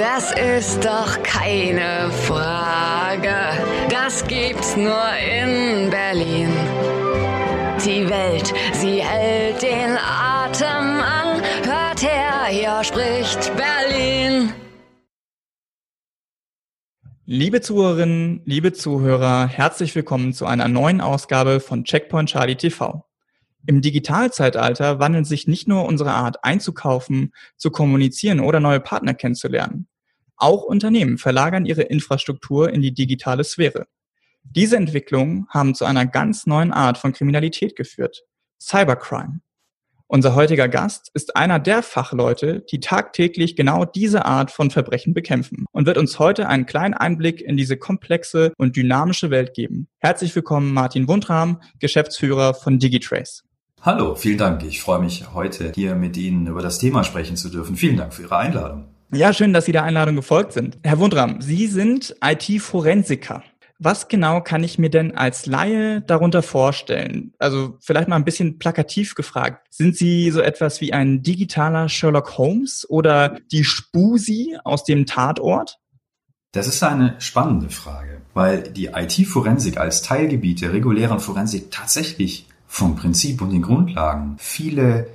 Das ist doch keine Frage. Das gibt's nur in Berlin. Die Welt, sie hält den Atem an. Hört her, hier spricht Berlin. Liebe Zuhörerinnen, liebe Zuhörer, herzlich willkommen zu einer neuen Ausgabe von Checkpoint Charlie TV. Im Digitalzeitalter wandelt sich nicht nur unsere Art einzukaufen, zu kommunizieren oder neue Partner kennenzulernen. Auch Unternehmen verlagern ihre Infrastruktur in die digitale Sphäre. Diese Entwicklungen haben zu einer ganz neuen Art von Kriminalität geführt. Cybercrime. Unser heutiger Gast ist einer der Fachleute, die tagtäglich genau diese Art von Verbrechen bekämpfen und wird uns heute einen kleinen Einblick in diese komplexe und dynamische Welt geben. Herzlich willkommen Martin Wundram, Geschäftsführer von Digitrace. Hallo, vielen Dank. Ich freue mich, heute hier mit Ihnen über das Thema sprechen zu dürfen. Vielen Dank für Ihre Einladung. Ja, schön, dass Sie der Einladung gefolgt sind. Herr Wundram, Sie sind IT-Forensiker. Was genau kann ich mir denn als Laie darunter vorstellen? Also vielleicht mal ein bisschen plakativ gefragt. Sind Sie so etwas wie ein digitaler Sherlock Holmes oder die Spusi aus dem Tatort? Das ist eine spannende Frage, weil die IT-Forensik als Teilgebiet der regulären Forensik tatsächlich vom Prinzip und den Grundlagen viele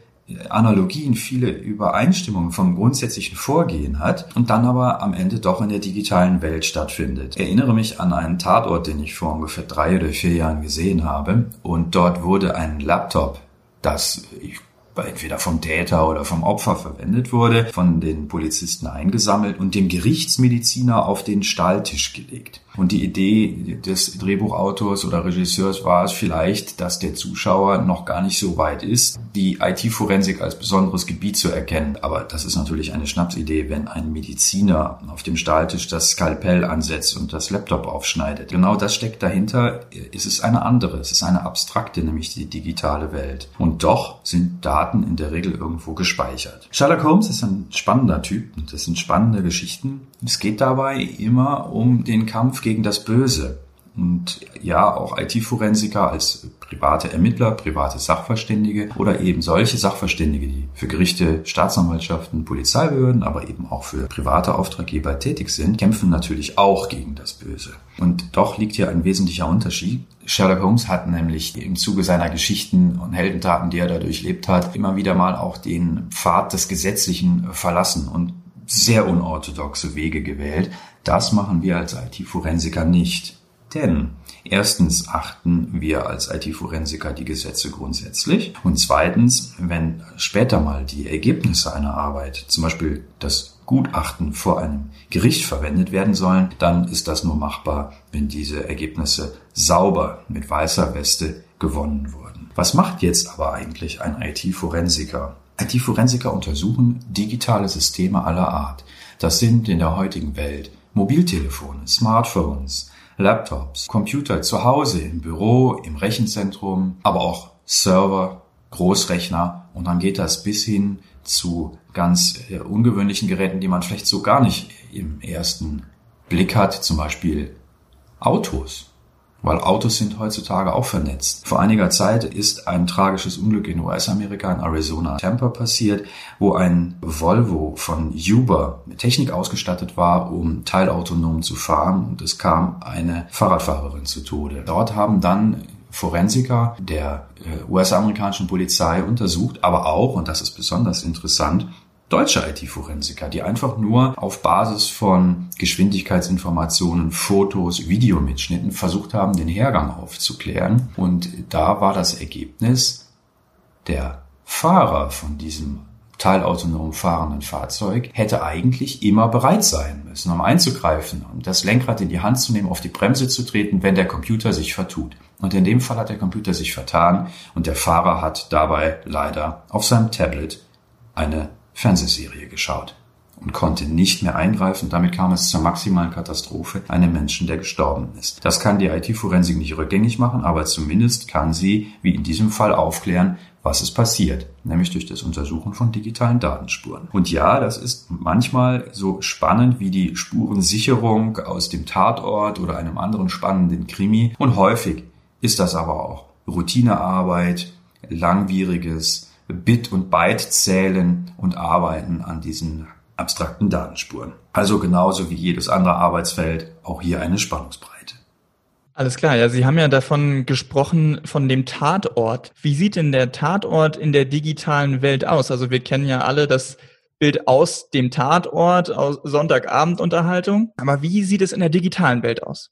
Analogien, viele Übereinstimmungen vom grundsätzlichen Vorgehen hat und dann aber am Ende doch in der digitalen Welt stattfindet. Ich erinnere mich an einen Tatort, den ich vor ungefähr drei oder vier Jahren gesehen habe und dort wurde ein Laptop, das ich entweder vom Täter oder vom Opfer verwendet wurde, von den Polizisten eingesammelt und dem Gerichtsmediziner auf den Stahltisch gelegt. Und die Idee des Drehbuchautors oder Regisseurs war es vielleicht, dass der Zuschauer noch gar nicht so weit ist, die IT-Forensik als besonderes Gebiet zu erkennen. Aber das ist natürlich eine Schnapsidee, wenn ein Mediziner auf dem Stahltisch das Skalpell ansetzt und das Laptop aufschneidet. Genau das steckt dahinter. Es ist eine andere, es ist eine abstrakte, nämlich die digitale Welt. Und doch sind Daten in der Regel irgendwo gespeichert. Sherlock Holmes ist ein spannender Typ das sind spannende Geschichten. Es geht dabei immer um den Kampf gegen das Böse. Und ja, auch IT-Forensiker als private Ermittler, private Sachverständige oder eben solche Sachverständige, die für Gerichte, Staatsanwaltschaften, Polizeibehörden, aber eben auch für private Auftraggeber tätig sind, kämpfen natürlich auch gegen das Böse. Und doch liegt hier ein wesentlicher Unterschied. Sherlock Holmes hat nämlich im Zuge seiner Geschichten und Heldentaten, die er da durchlebt hat, immer wieder mal auch den Pfad des Gesetzlichen verlassen und sehr unorthodoxe Wege gewählt. Das machen wir als IT-Forensiker nicht. Denn erstens achten wir als IT-Forensiker die Gesetze grundsätzlich und zweitens, wenn später mal die Ergebnisse einer Arbeit, zum Beispiel das Gutachten vor einem Gericht verwendet werden sollen, dann ist das nur machbar, wenn diese Ergebnisse sauber mit weißer Weste gewonnen wurden. Was macht jetzt aber eigentlich ein IT-Forensiker? IT-Forensiker untersuchen digitale Systeme aller Art. Das sind in der heutigen Welt Mobiltelefone, Smartphones, Laptops, Computer zu Hause, im Büro, im Rechenzentrum, aber auch Server, Großrechner und dann geht das bis hin zu ganz äh, ungewöhnlichen Geräten, die man vielleicht so gar nicht im ersten Blick hat, zum Beispiel Autos weil Autos sind heutzutage auch vernetzt. Vor einiger Zeit ist ein tragisches Unglück in US-Amerika, in Arizona, Tampa passiert, wo ein Volvo von Uber mit Technik ausgestattet war, um teilautonom zu fahren und es kam eine Fahrradfahrerin zu Tode. Dort haben dann Forensiker der äh, US-amerikanischen Polizei untersucht, aber auch, und das ist besonders interessant, deutsche IT-Forensiker, die einfach nur auf Basis von Geschwindigkeitsinformationen, Fotos, Videomitschnitten versucht haben, den Hergang aufzuklären. Und da war das Ergebnis, der Fahrer von diesem teilautonom fahrenden Fahrzeug hätte eigentlich immer bereit sein müssen, um einzugreifen und das Lenkrad in die Hand zu nehmen, auf die Bremse zu treten, wenn der Computer sich vertut. Und in dem Fall hat der Computer sich vertan und der Fahrer hat dabei leider auf seinem Tablet eine Fernsehserie geschaut und konnte nicht mehr eingreifen. Damit kam es zur maximalen Katastrophe einem Menschen, der gestorben ist. Das kann die IT-Forensik nicht rückgängig machen, aber zumindest kann sie, wie in diesem Fall, aufklären, was ist passiert, nämlich durch das Untersuchen von digitalen Datenspuren. Und ja, das ist manchmal so spannend wie die Spurensicherung aus dem Tatort oder einem anderen spannenden Krimi. Und häufig ist das aber auch Routinearbeit, langwieriges Bit und Byte zählen und arbeiten an diesen abstrakten Datenspuren. Also genauso wie jedes andere Arbeitsfeld auch hier eine Spannungsbreite. Alles klar, ja, Sie haben ja davon gesprochen, von dem Tatort. Wie sieht denn der Tatort in der digitalen Welt aus? Also wir kennen ja alle das Bild aus dem Tatort, aus Sonntagabendunterhaltung. Aber wie sieht es in der digitalen Welt aus?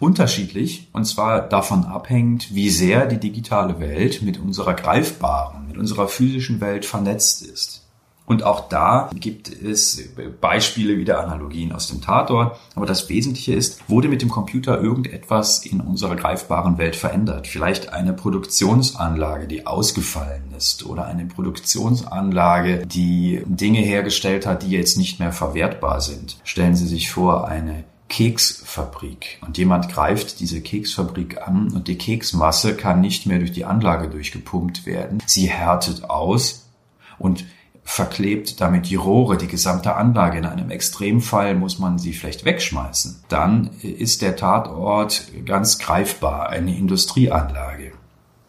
Unterschiedlich, und zwar davon abhängend, wie sehr die digitale Welt mit unserer greifbaren, mit unserer physischen Welt vernetzt ist. Und auch da gibt es Beispiele wieder Analogien aus dem Tatort. Aber das Wesentliche ist, wurde mit dem Computer irgendetwas in unserer greifbaren Welt verändert? Vielleicht eine Produktionsanlage, die ausgefallen ist oder eine Produktionsanlage, die Dinge hergestellt hat, die jetzt nicht mehr verwertbar sind. Stellen Sie sich vor, eine Keksfabrik und jemand greift diese Keksfabrik an und die Keksmasse kann nicht mehr durch die Anlage durchgepumpt werden. Sie härtet aus und verklebt damit die Rohre, die gesamte Anlage. In einem Extremfall muss man sie vielleicht wegschmeißen. Dann ist der Tatort ganz greifbar, eine Industrieanlage.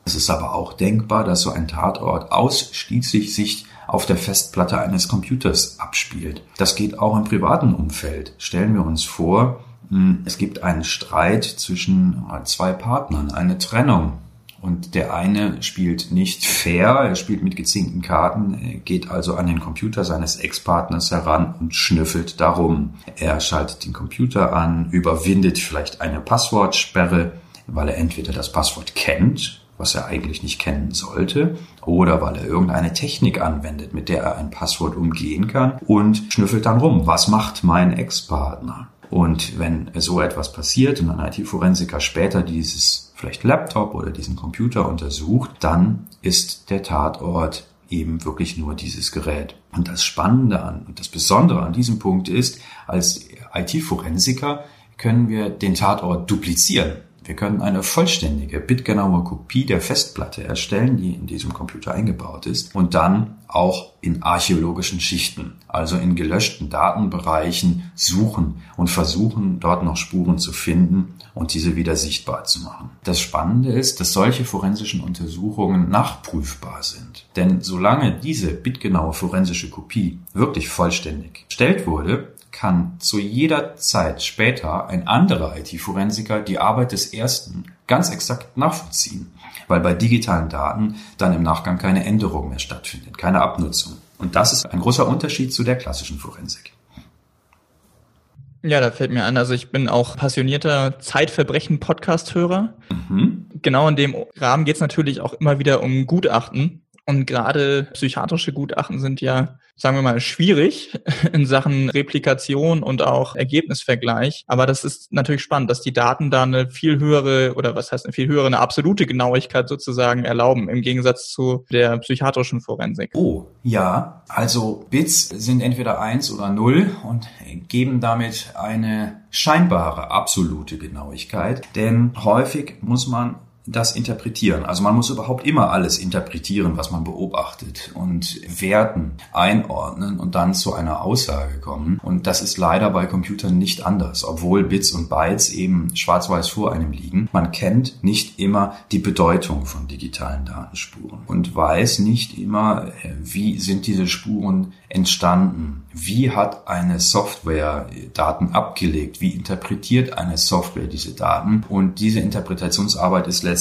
Es ist aber auch denkbar, dass so ein Tatort ausschließlich sich auf der Festplatte eines Computers abspielt. Das geht auch im privaten Umfeld. Stellen wir uns vor, hm, es gibt einen Streit zwischen zwei Partnern, eine Trennung. Und der eine spielt nicht fair, er spielt mit gezinkten Karten, geht also an den Computer seines Ex-Partners heran und schnüffelt darum. Er schaltet den Computer an, überwindet vielleicht eine Passwortsperre, weil er entweder das Passwort kennt, was er eigentlich nicht kennen sollte, oder weil er irgendeine Technik anwendet, mit der er ein Passwort umgehen kann und schnüffelt dann rum. Was macht mein Ex-Partner? Und wenn so etwas passiert und ein IT-Forensiker später dieses vielleicht Laptop oder diesen Computer untersucht, dann ist der Tatort eben wirklich nur dieses Gerät. Und das Spannende an und das Besondere an diesem Punkt ist, als IT-Forensiker können wir den Tatort duplizieren. Wir können eine vollständige, bitgenaue Kopie der Festplatte erstellen, die in diesem Computer eingebaut ist, und dann auch in archäologischen Schichten, also in gelöschten Datenbereichen suchen und versuchen, dort noch Spuren zu finden und diese wieder sichtbar zu machen. Das Spannende ist, dass solche forensischen Untersuchungen nachprüfbar sind. Denn solange diese bitgenaue forensische Kopie wirklich vollständig erstellt wurde, kann zu jeder Zeit später ein anderer IT-Forensiker die Arbeit des ersten ganz exakt nachvollziehen, weil bei digitalen Daten dann im Nachgang keine Änderung mehr stattfindet, keine Abnutzung. Und das ist ein großer Unterschied zu der klassischen Forensik. Ja, da fällt mir an, also ich bin auch passionierter Zeitverbrechen-Podcast-Hörer. Mhm. Genau in dem Rahmen geht es natürlich auch immer wieder um Gutachten. Und gerade psychiatrische Gutachten sind ja sagen wir mal, schwierig in Sachen Replikation und auch Ergebnisvergleich. Aber das ist natürlich spannend, dass die Daten da eine viel höhere oder was heißt eine viel höhere, eine absolute Genauigkeit sozusagen erlauben im Gegensatz zu der psychiatrischen Forensik. Oh, ja. Also Bits sind entweder eins oder null und geben damit eine scheinbare absolute Genauigkeit. Denn häufig muss man das interpretieren. Also man muss überhaupt immer alles interpretieren, was man beobachtet und werten, einordnen und dann zu einer Aussage kommen. Und das ist leider bei Computern nicht anders, obwohl Bits und Bytes eben schwarz-weiß vor einem liegen. Man kennt nicht immer die Bedeutung von digitalen Datenspuren und weiß nicht immer, äh, wie sind diese Spuren entstanden? Wie hat eine Software Daten abgelegt? Wie interpretiert eine Software diese Daten? Und diese Interpretationsarbeit ist letztendlich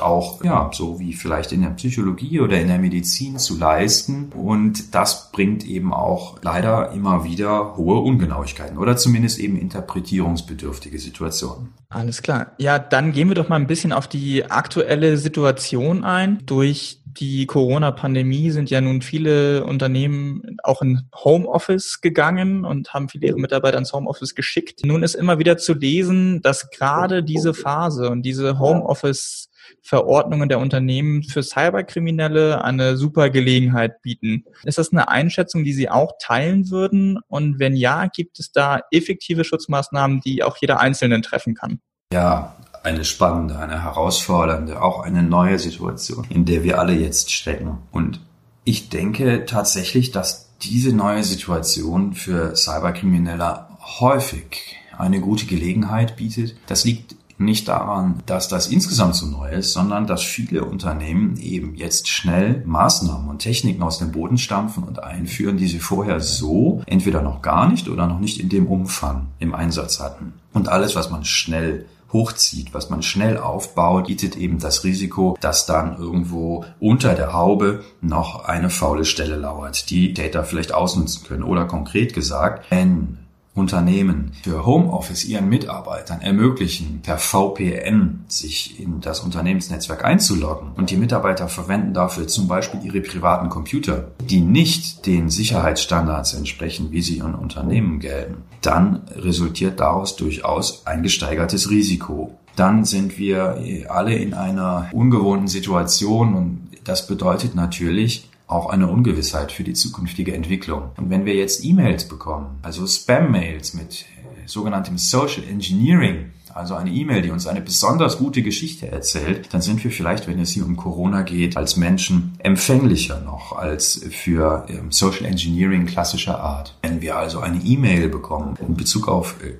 auch, ja, so wie vielleicht in der Psychologie oder in der Medizin zu leisten. Und das bringt eben auch leider immer wieder hohe Ungenauigkeiten oder zumindest eben interpretierungsbedürftige Situationen. Alles klar. Ja, dann gehen wir doch mal ein bisschen auf die aktuelle Situation ein. Durch die Corona-Pandemie sind ja nun viele Unternehmen auch in Homeoffice gegangen und haben viele ihrer Mitarbeiter ins Homeoffice geschickt. Nun ist immer wieder zu lesen, dass gerade diese Phase und diese Homeoffice Verordnungen der Unternehmen für Cyberkriminelle eine super Gelegenheit bieten. Ist das eine Einschätzung, die Sie auch teilen würden? Und wenn ja, gibt es da effektive Schutzmaßnahmen, die auch jeder Einzelne treffen kann? Ja, eine spannende, eine herausfordernde, auch eine neue Situation, in der wir alle jetzt stecken. Und ich denke tatsächlich, dass diese neue Situation für Cyberkriminelle häufig eine gute Gelegenheit bietet. Das liegt nicht daran, dass das insgesamt so neu ist, sondern dass viele Unternehmen eben jetzt schnell Maßnahmen und Techniken aus dem Boden stampfen und einführen, die sie vorher so entweder noch gar nicht oder noch nicht in dem Umfang im Einsatz hatten. Und alles, was man schnell hochzieht, was man schnell aufbaut, bietet eben das Risiko, dass dann irgendwo unter der Haube noch eine faule Stelle lauert, die Data vielleicht ausnutzen können. Oder konkret gesagt, wenn Unternehmen für Homeoffice ihren Mitarbeitern ermöglichen, per VPN sich in das Unternehmensnetzwerk einzuloggen und die Mitarbeiter verwenden dafür zum Beispiel ihre privaten Computer, die nicht den Sicherheitsstandards entsprechen, wie sie in Unternehmen gelten, dann resultiert daraus durchaus ein gesteigertes Risiko. Dann sind wir alle in einer ungewohnten Situation und das bedeutet natürlich, auch eine Ungewissheit für die zukünftige Entwicklung. Und wenn wir jetzt E-Mails bekommen, also Spam-Mails mit äh, sogenanntem Social Engineering, also eine E-Mail, die uns eine besonders gute Geschichte erzählt, dann sind wir vielleicht, wenn es hier um Corona geht, als Menschen empfänglicher noch als für ähm, Social Engineering klassischer Art. Wenn wir also eine E-Mail bekommen in Bezug auf äh,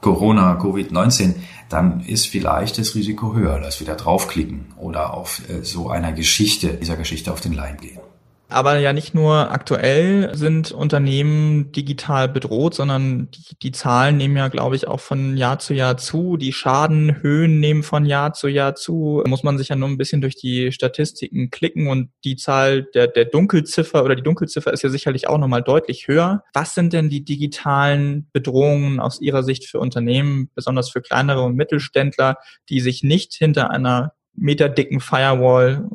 Corona, Covid-19, dann ist vielleicht das Risiko höher, dass wir da draufklicken oder auf äh, so einer Geschichte, dieser Geschichte auf den Leim gehen. Aber ja nicht nur aktuell sind Unternehmen digital bedroht, sondern die, die, Zahlen nehmen ja, glaube ich, auch von Jahr zu Jahr zu. Die Schadenhöhen nehmen von Jahr zu Jahr zu. Muss man sich ja nur ein bisschen durch die Statistiken klicken und die Zahl der, der Dunkelziffer oder die Dunkelziffer ist ja sicherlich auch nochmal deutlich höher. Was sind denn die digitalen Bedrohungen aus Ihrer Sicht für Unternehmen, besonders für kleinere und Mittelständler, die sich nicht hinter einer meterdicken Firewall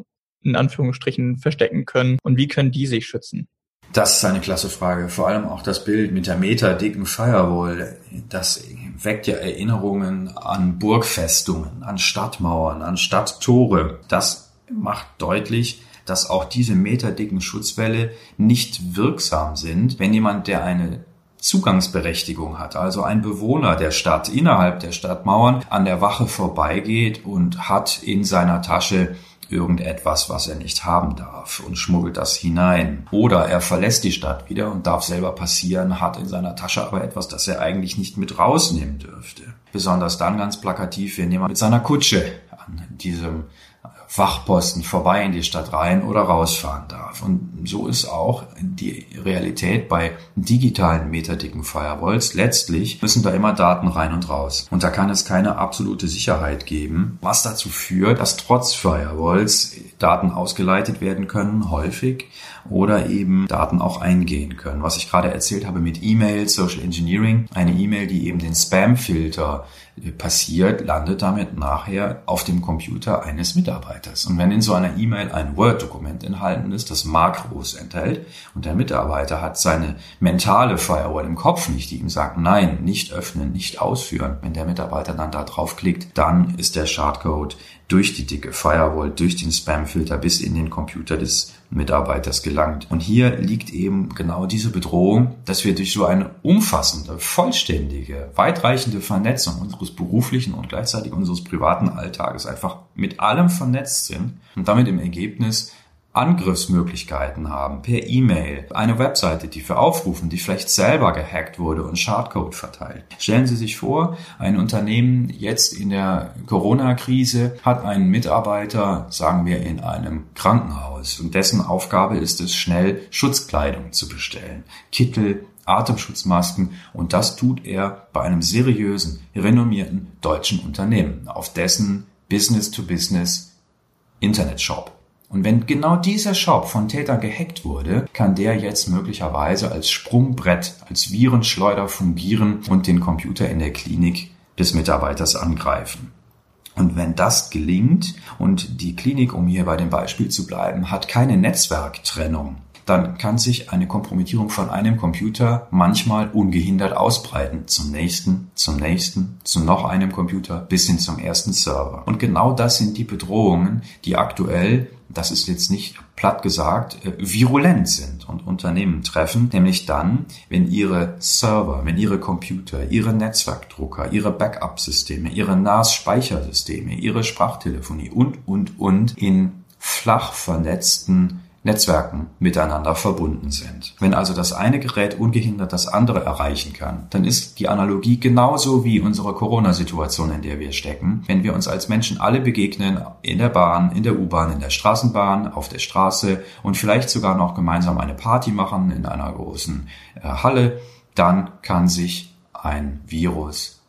in Anführungsstrichen verstecken können und wie können die sich schützen? Das ist eine klasse Frage. Vor allem auch das Bild mit der meterdicken Firewall. Das weckt ja Erinnerungen an Burgfestungen, an Stadtmauern, an Stadttore. Das macht deutlich, dass auch diese meterdicken Schutzwälle nicht wirksam sind, wenn jemand, der eine Zugangsberechtigung hat, also ein Bewohner der Stadt innerhalb der Stadtmauern an der Wache vorbeigeht und hat in seiner Tasche irgendetwas, was er nicht haben darf und schmuggelt das hinein. Oder er verlässt die Stadt wieder und darf selber passieren, hat in seiner Tasche aber etwas, das er eigentlich nicht mit rausnehmen dürfte. Besonders dann ganz plakativ, wenn jemand mit seiner Kutsche an diesem Wachposten vorbei in die Stadt rein oder rausfahren darf. Und so ist auch die Realität bei digitalen meterdicken Firewalls. Letztlich müssen da immer Daten rein und raus. Und da kann es keine absolute Sicherheit geben, was dazu führt, dass trotz Firewalls Daten ausgeleitet werden können, häufig, oder eben Daten auch eingehen können. Was ich gerade erzählt habe mit E-Mail, Social Engineering, eine E-Mail, die eben den Spam-Filter äh, passiert, landet damit nachher auf dem Computer eines Mitarbeiters. Und wenn in so einer E-Mail ein Word-Dokument enthalten ist, das Makros enthält, und der Mitarbeiter hat seine mentale Firewall im Kopf nicht, die ihm sagt, nein, nicht öffnen, nicht ausführen. Wenn der Mitarbeiter dann da draufklickt, dann ist der Schadcode durch die dicke Firewall, durch den Spamfilter bis in den Computer des Mitarbeiters gelangt. Und hier liegt eben genau diese Bedrohung, dass wir durch so eine umfassende, vollständige, weitreichende Vernetzung unseres beruflichen und gleichzeitig unseres privaten Alltages einfach mit allem vernetzt sind und damit im Ergebnis Angriffsmöglichkeiten haben per E-Mail, eine Webseite, die für Aufrufen, die vielleicht selber gehackt wurde und Schadcode verteilt. Stellen Sie sich vor, ein Unternehmen jetzt in der Corona-Krise hat einen Mitarbeiter, sagen wir, in einem Krankenhaus und dessen Aufgabe ist es, schnell Schutzkleidung zu bestellen. Kittel, Atemschutzmasken und das tut er bei einem seriösen, renommierten deutschen Unternehmen auf dessen Business-to-Business Internetshop. Und wenn genau dieser Shop von Tätern gehackt wurde, kann der jetzt möglicherweise als Sprungbrett, als Virenschleuder fungieren und den Computer in der Klinik des Mitarbeiters angreifen. Und wenn das gelingt und die Klinik, um hier bei dem Beispiel zu bleiben, hat keine Netzwerktrennung, dann kann sich eine Kompromittierung von einem Computer manchmal ungehindert ausbreiten. Zum nächsten, zum nächsten, zu noch einem Computer bis hin zum ersten Server. Und genau das sind die Bedrohungen, die aktuell das ist jetzt nicht platt gesagt, äh, virulent sind und Unternehmen treffen, nämlich dann, wenn ihre Server, wenn ihre Computer, ihre Netzwerkdrucker, ihre Backup-Systeme, ihre NAS-Speichersysteme, ihre Sprachtelefonie und, und, und in flach vernetzten Netzwerken miteinander verbunden sind. Wenn also das eine Gerät ungehindert das andere erreichen kann, dann ist die Analogie genauso wie unsere Corona-Situation, in der wir stecken. Wenn wir uns als Menschen alle begegnen, in der Bahn, in der U-Bahn, in der Straßenbahn, auf der Straße und vielleicht sogar noch gemeinsam eine Party machen in einer großen äh, Halle, dann kann sich ein Virus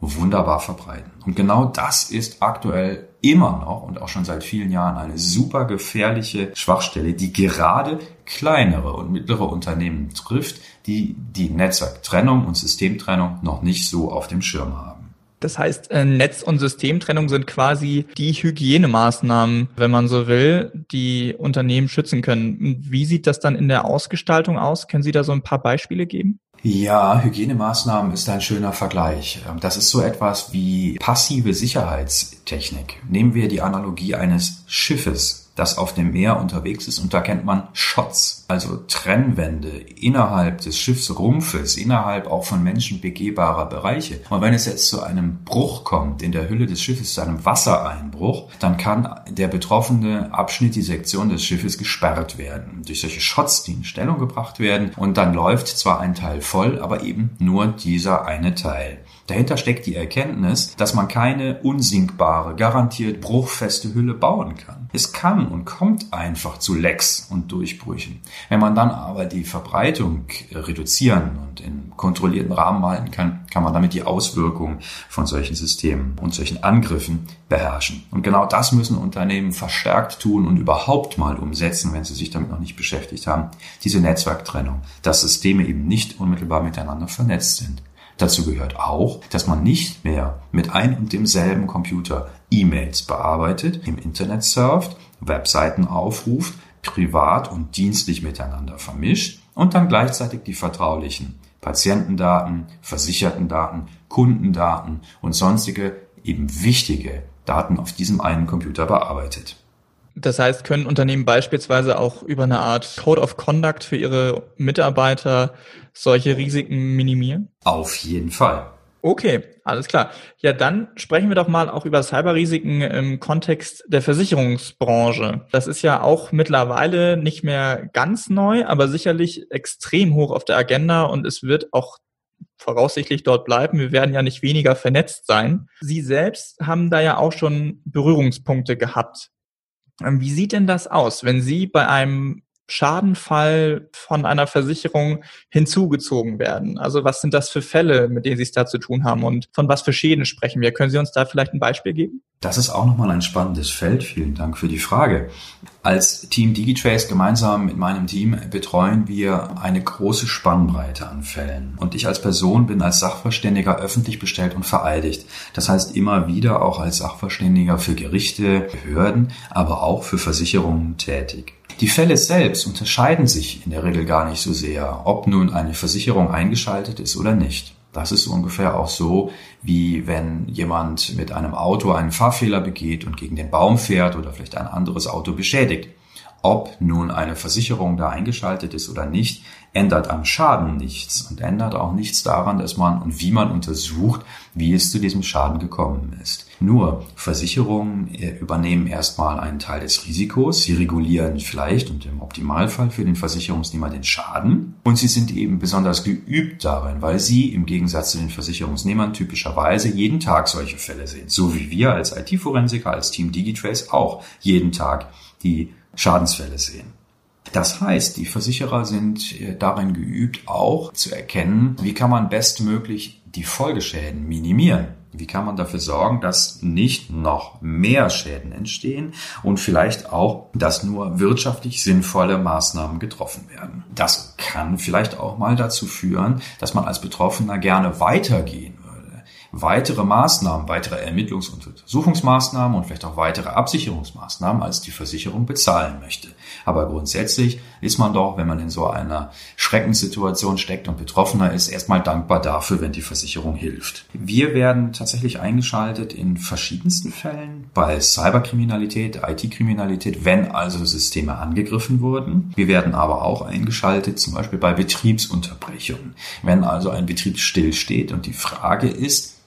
wunderbar verbreiten. Und genau das ist aktuell immer noch und auch schon seit vielen Jahren eine super gefährliche Schwachstelle, die gerade kleinere und mittlere Unternehmen trifft, die die Netzwerktrennung und Systemtrennung noch nicht so auf dem Schirm haben. Das heißt, äh, Netz- und Systemtrennung sind quasi die Hygienemaßnahmen, wenn man so will, die Unternehmen schützen können. Wie sieht das dann in der Ausgestaltung aus? Können Sie da so ein paar Beispiele geben? Ja, Hygienemaßnahmen ist ein schöner Vergleich. Ähm, das ist so etwas wie passive Sicherheitstechnik. Nehmen wir die Analogie eines Schiffes das auf dem Meer unterwegs ist. Und da kennt man Shots, also Trennwände innerhalb des Schiffsrumpfes, innerhalb auch von Menschen begehbarer Bereiche. Und wenn es jetzt zu einem Bruch kommt in der Hülle des Schiffes, zu einem Wassereinbruch, dann kann der betroffene Abschnitt, die Sektion des Schiffes gesperrt werden. Durch solche Shots, die in Stellung gebracht werden. Und dann läuft zwar ein Teil voll, aber eben nur dieser eine Teil. Dahinter steckt die Erkenntnis, dass man keine unsinkbare, garantiert bruchfeste Hülle bauen kann. Es kann und kommt einfach zu Lecks und Durchbrüchen. Wenn man dann aber die Verbreitung reduzieren und in kontrollierten Rahmen halten kann, kann man damit die Auswirkungen von solchen Systemen und solchen Angriffen beherrschen. Und genau das müssen Unternehmen verstärkt tun und überhaupt mal umsetzen, wenn sie sich damit noch nicht beschäftigt haben. Diese Netzwerktrennung, dass Systeme eben nicht unmittelbar miteinander vernetzt sind. Dazu gehört auch, dass man nicht mehr mit ein und demselben Computer E-Mails bearbeitet, im Internet surft, Webseiten aufruft, privat und dienstlich miteinander vermischt und dann gleichzeitig die vertraulichen Patientendaten, Versichertendaten, Kundendaten und sonstige eben wichtige Daten auf diesem einen Computer bearbeitet. Das heißt, können Unternehmen beispielsweise auch über eine Art Code of Conduct für ihre Mitarbeiter solche Risiken minimieren? Auf jeden Fall. Okay, alles klar. Ja, dann sprechen wir doch mal auch über Cyberrisiken im Kontext der Versicherungsbranche. Das ist ja auch mittlerweile nicht mehr ganz neu, aber sicherlich extrem hoch auf der Agenda und es wird auch voraussichtlich dort bleiben. Wir werden ja nicht weniger vernetzt sein. Sie selbst haben da ja auch schon Berührungspunkte gehabt wie sieht denn das aus, wenn Sie bei einem Schadenfall von einer Versicherung hinzugezogen werden? Also was sind das für Fälle, mit denen Sie es da zu tun haben und von was für Schäden sprechen wir? Können Sie uns da vielleicht ein Beispiel geben? Das ist auch nochmal ein spannendes Feld. Vielen Dank für die Frage. Als Team Digitrace gemeinsam mit meinem Team betreuen wir eine große Spannbreite an Fällen. Und ich als Person bin als Sachverständiger öffentlich bestellt und vereidigt. Das heißt immer wieder auch als Sachverständiger für Gerichte, Behörden, aber auch für Versicherungen tätig. Die Fälle selbst unterscheiden sich in der Regel gar nicht so sehr, ob nun eine Versicherung eingeschaltet ist oder nicht. Das ist ungefähr auch so, wie wenn jemand mit einem Auto einen Fahrfehler begeht und gegen den Baum fährt oder vielleicht ein anderes Auto beschädigt. Ob nun eine Versicherung da eingeschaltet ist oder nicht, ändert am Schaden nichts und ändert auch nichts daran, dass man und wie man untersucht, wie es zu diesem Schaden gekommen ist. Nur Versicherungen äh, übernehmen erstmal einen Teil des Risikos. Sie regulieren vielleicht und im Optimalfall für den Versicherungsnehmer den Schaden. Und sie sind eben besonders geübt darin, weil sie im Gegensatz zu den Versicherungsnehmern typischerweise jeden Tag solche Fälle sehen. So wie wir als IT-Forensiker, als Team Digitrace auch jeden Tag die Schadensfälle sehen. Das heißt, die Versicherer sind äh, darin geübt, auch zu erkennen, wie kann man bestmöglich die Folgeschäden minimieren. Wie kann man dafür sorgen, dass nicht noch mehr Schäden entstehen und vielleicht auch, dass nur wirtschaftlich sinnvolle Maßnahmen getroffen werden? Das kann vielleicht auch mal dazu führen, dass man als Betroffener gerne weitergehen weitere Maßnahmen, weitere Ermittlungs- und Untersuchungsmaßnahmen und vielleicht auch weitere Absicherungsmaßnahmen, als die Versicherung bezahlen möchte. Aber grundsätzlich ist man doch, wenn man in so einer Schreckenssituation steckt und Betroffener ist, erstmal dankbar dafür, wenn die Versicherung hilft. Wir werden tatsächlich eingeschaltet in verschiedensten Fällen bei Cyberkriminalität, IT-Kriminalität, wenn also Systeme angegriffen wurden. Wir werden aber auch eingeschaltet, zum Beispiel bei Betriebsunterbrechungen. Wenn also ein Betrieb stillsteht und die Frage ist,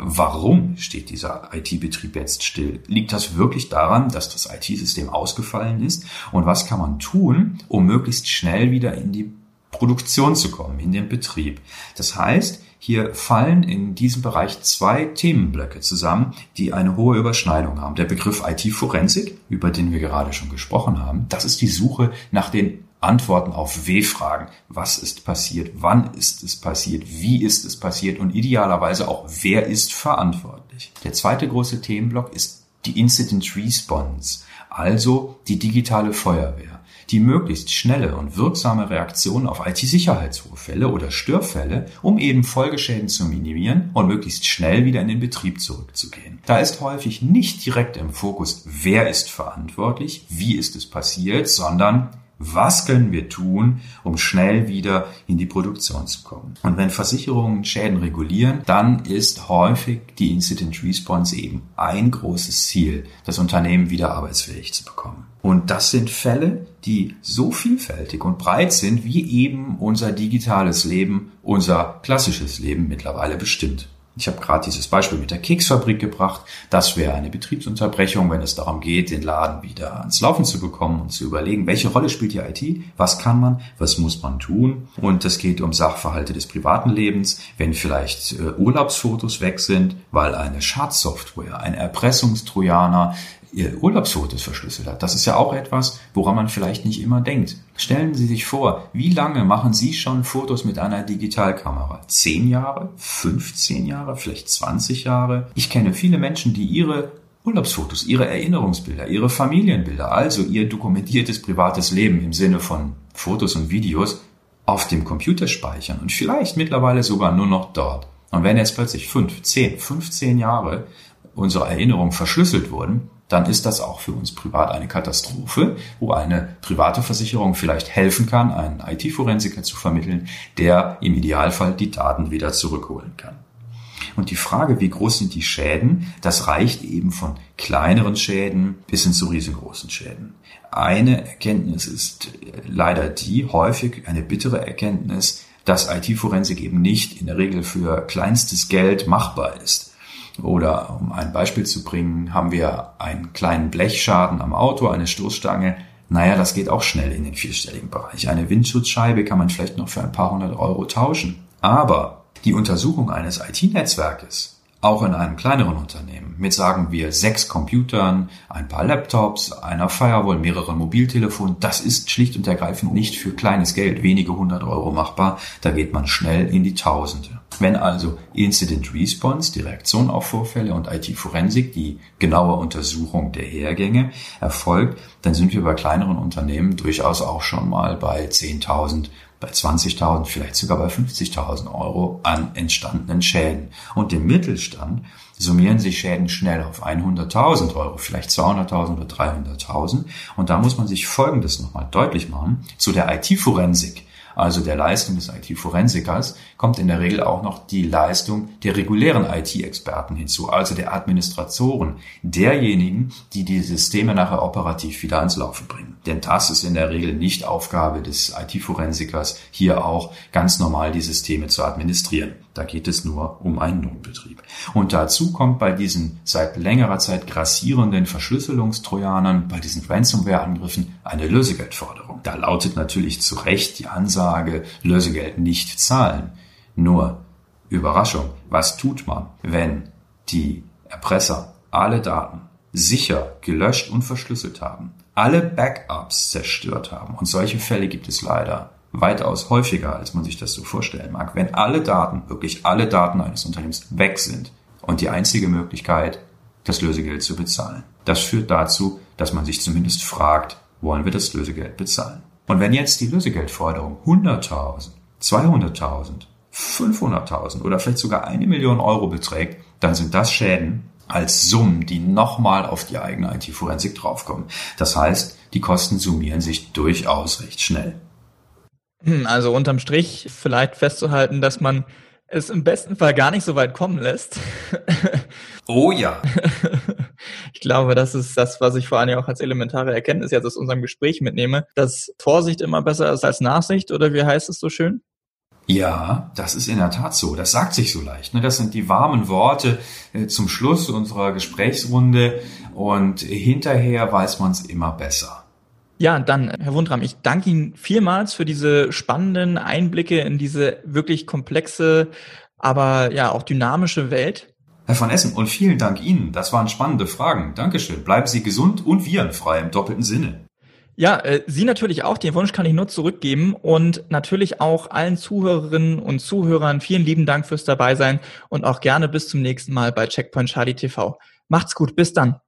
Warum steht dieser IT-Betrieb jetzt still? Liegt das wirklich daran, dass das IT-System ausgefallen ist? Und was kann man tun, um möglichst schnell wieder in die Produktion zu kommen, in den Betrieb? Das heißt, hier fallen in diesem Bereich zwei Themenblöcke zusammen, die eine hohe Überschneidung haben. Der Begriff IT-Forensik, über den wir gerade schon gesprochen haben, das ist die Suche nach den Antworten auf W-Fragen. Was ist passiert? Wann ist es passiert? Wie ist es passiert? Und idealerweise auch, wer ist verantwortlich? Der zweite große Themenblock ist die Incident Response, also die digitale Feuerwehr, die möglichst schnelle und wirksame Reaktion auf IT-Sicherheitsvorfälle oder Störfälle, um eben Folgeschäden zu minimieren und möglichst schnell wieder in den Betrieb zurückzugehen. Da ist häufig nicht direkt im Fokus, wer ist verantwortlich, wie ist es passiert, sondern was können wir tun, um schnell wieder in die Produktion zu kommen? Und wenn Versicherungen Schäden regulieren, dann ist häufig die Incident Response eben ein großes Ziel, das Unternehmen wieder arbeitsfähig zu bekommen. Und das sind Fälle, die so vielfältig und breit sind, wie eben unser digitales Leben, unser klassisches Leben mittlerweile bestimmt. Ich habe gerade dieses Beispiel mit der Keksfabrik gebracht. Das wäre eine Betriebsunterbrechung, wenn es darum geht, den Laden wieder ans Laufen zu bekommen und zu überlegen, welche Rolle spielt die IT, was kann man, was muss man tun. Und es geht um Sachverhalte des privaten Lebens, wenn vielleicht äh, Urlaubsfotos weg sind, weil eine Schadsoftware, ein Erpressungstrojaner ihr Urlaubsfotos verschlüsselt hat. Das ist ja auch etwas, woran man vielleicht nicht immer denkt. Stellen Sie sich vor, wie lange machen Sie schon Fotos mit einer Digitalkamera? Zehn Jahre? 15 Jahre? Vielleicht 20 Jahre? Ich kenne viele Menschen, die ihre Urlaubsfotos, ihre Erinnerungsbilder, ihre Familienbilder, also ihr dokumentiertes privates Leben im Sinne von Fotos und Videos auf dem Computer speichern und vielleicht mittlerweile sogar nur noch dort. Und wenn jetzt plötzlich fünf, zehn, 15 Jahre unsere Erinnerungen verschlüsselt wurden, dann ist das auch für uns privat eine Katastrophe, wo eine private Versicherung vielleicht helfen kann, einen IT-Forensiker zu vermitteln, der im Idealfall die Daten wieder zurückholen kann. Und die Frage, wie groß sind die Schäden, das reicht eben von kleineren Schäden bis hin zu riesengroßen Schäden. Eine Erkenntnis ist leider die, häufig eine bittere Erkenntnis, dass IT-Forensik eben nicht in der Regel für kleinstes Geld machbar ist. Oder um ein Beispiel zu bringen, haben wir einen kleinen Blechschaden am Auto, eine Stoßstange. Naja, das geht auch schnell in den vierstelligen Bereich. Eine Windschutzscheibe kann man vielleicht noch für ein paar hundert Euro tauschen. Aber die Untersuchung eines IT-Netzwerkes auch in einem kleineren Unternehmen mit, sagen wir, sechs Computern, ein paar Laptops, einer Firewall, mehreren Mobiltelefonen, das ist schlicht und ergreifend nicht für kleines Geld, wenige hundert Euro machbar. Da geht man schnell in die Tausende. Wenn also Incident Response, die Reaktion auf Vorfälle und IT-Forensik, die genaue Untersuchung der Hergänge erfolgt, dann sind wir bei kleineren Unternehmen durchaus auch schon mal bei 10.000 bei 20.000, vielleicht sogar bei 50.000 Euro an entstandenen Schäden. Und im Mittelstand summieren sich Schäden schnell auf 100.000 Euro, vielleicht 200.000 oder 300.000. Und da muss man sich Folgendes nochmal deutlich machen. Zu der IT-Forensik also der Leistung des IT-Forensikers, kommt in der Regel auch noch die Leistung der regulären IT-Experten hinzu, also der Administratoren, derjenigen, die die Systeme nachher operativ wieder ans Laufen bringen. Denn das ist in der Regel nicht Aufgabe des IT-Forensikers, hier auch ganz normal die Systeme zu administrieren. Da geht es nur um einen Notbetrieb. Und dazu kommt bei diesen seit längerer Zeit grassierenden Verschlüsselungstrojanern, bei diesen Ransomware-Angriffen eine Lösegeldforderung. Da lautet natürlich zu Recht die Ansage, Lösegeld nicht zahlen. Nur, Überraschung, was tut man, wenn die Erpresser alle Daten sicher gelöscht und verschlüsselt haben, alle Backups zerstört haben? Und solche Fälle gibt es leider weitaus häufiger, als man sich das so vorstellen mag. Wenn alle Daten, wirklich alle Daten eines Unternehmens weg sind und die einzige Möglichkeit, das Lösegeld zu bezahlen. Das führt dazu, dass man sich zumindest fragt, wollen wir das Lösegeld bezahlen? Und wenn jetzt die Lösegeldforderung 100.000, 200.000, 500.000 oder vielleicht sogar eine Million Euro beträgt, dann sind das Schäden als Summen, die nochmal auf die eigene IT-Forensik draufkommen. Das heißt, die Kosten summieren sich durchaus recht schnell. Hm, also unterm Strich vielleicht festzuhalten, dass man es im besten Fall gar nicht so weit kommen lässt. Oh ja. Ich glaube, das ist das, was ich vor allem auch als elementare Erkenntnis jetzt aus unserem Gespräch mitnehme, dass Vorsicht immer besser ist als Nachsicht, oder wie heißt es so schön? Ja, das ist in der Tat so. Das sagt sich so leicht. Ne? Das sind die warmen Worte äh, zum Schluss unserer Gesprächsrunde und hinterher weiß man es immer besser. Ja, dann, Herr Wundram, ich danke Ihnen vielmals für diese spannenden Einblicke in diese wirklich komplexe, aber ja auch dynamische Welt. Herr von Essen, und vielen Dank Ihnen. Das waren spannende Fragen. Dankeschön. Bleiben Sie gesund und virenfrei im doppelten Sinne. Ja, äh, Sie natürlich auch. Den Wunsch kann ich nur zurückgeben und natürlich auch allen Zuhörerinnen und Zuhörern vielen lieben Dank fürs Dabeisein und auch gerne bis zum nächsten Mal bei Checkpoint Charlie TV. Macht's gut, bis dann.